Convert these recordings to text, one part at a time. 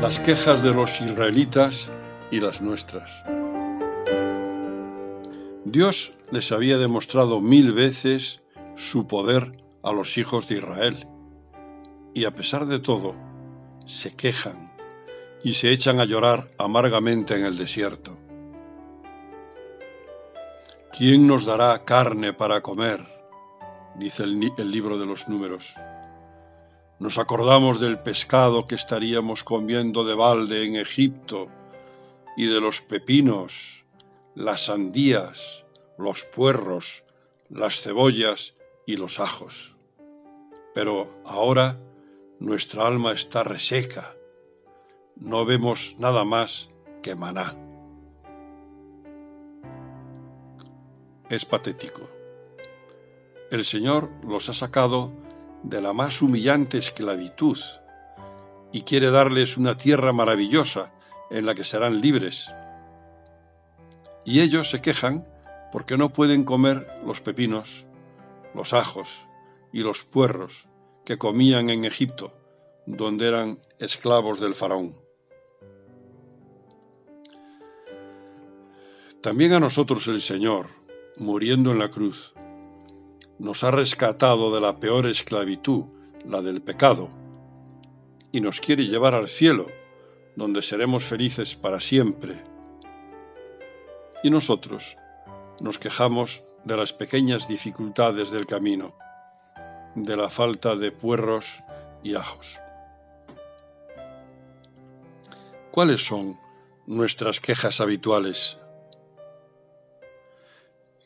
Las quejas de los israelitas y las nuestras. Dios les había demostrado mil veces su poder a los hijos de Israel, y a pesar de todo, se quejan y se echan a llorar amargamente en el desierto. ¿Quién nos dará carne para comer? Dice el, libro de los números. Nos acordamos del pescado que estaríamos comiendo de balde en Egipto y de los pepinos, las sandías, los puerros, las cebollas y los ajos. Pero ahora nuestra alma está reseca no vemos nada más que maná. Es patético. El Señor los ha sacado de la más humillante esclavitud y quiere darles una tierra maravillosa en la que serán libres. Y ellos se quejan porque no pueden comer los pepinos, los ajos y los puerros que comían en Egipto, donde eran esclavos del faraón. También a nosotros el Señor, muriendo en la cruz, nos ha rescatado de la peor esclavitud, la del pecado, y nos quiere llevar al cielo, donde seremos felices para siempre. Y nosotros nos quejamos de las pequeñas dificultades del camino, de la falta de puerros y ajos. ¿Cuáles son nuestras quejas habituales?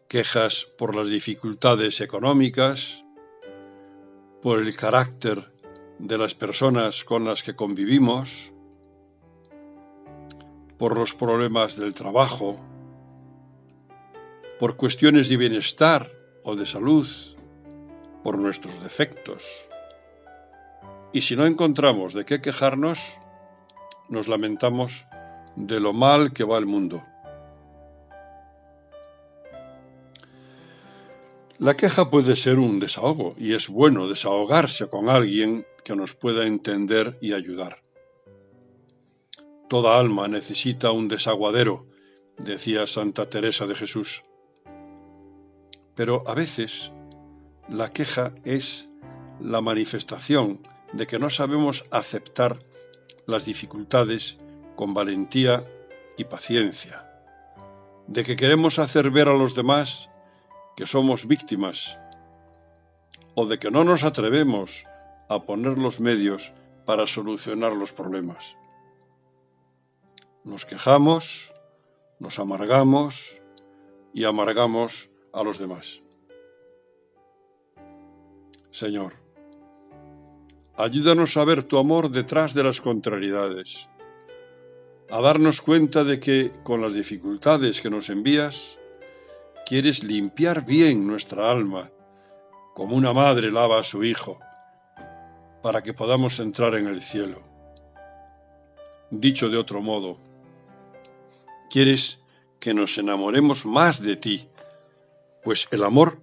Quejas por las dificultades económicas, por el carácter de las personas con las que convivimos, por los problemas del trabajo, por cuestiones de bienestar o de salud, por nuestros defectos. Y si no encontramos de qué quejarnos, nos lamentamos de lo mal que va el mundo. La queja puede ser un desahogo y es bueno desahogarse con alguien que nos pueda entender y ayudar. Toda alma necesita un desaguadero, decía Santa Teresa de Jesús. Pero a veces la queja es la manifestación de que no sabemos aceptar las dificultades con valentía y paciencia, de que queremos hacer ver a los demás que somos víctimas o de que no nos atrevemos a poner los medios para solucionar los problemas. Nos quejamos, nos amargamos y amargamos a los demás. Señor, ayúdanos a ver tu amor detrás de las contrariedades, a darnos cuenta de que con las dificultades que nos envías, quieres limpiar bien nuestra alma, como una madre lava a su hijo, para que podamos entrar en el cielo. Dicho de otro modo, quieres que nos enamoremos más de ti, pues el amor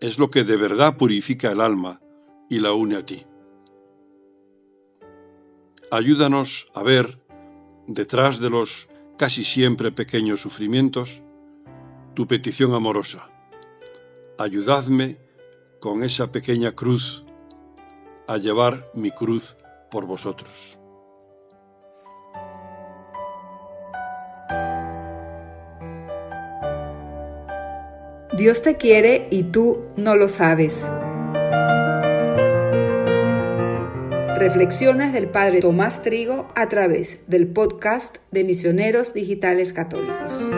es lo que de verdad purifica el alma y la une a ti. Ayúdanos a ver, detrás de los casi siempre pequeños sufrimientos, tu petición amorosa. Ayudadme con esa pequeña cruz a llevar mi cruz por vosotros. Dios te quiere y tú no lo sabes. Reflexiones del Padre Tomás Trigo a través del podcast de Misioneros Digitales Católicos.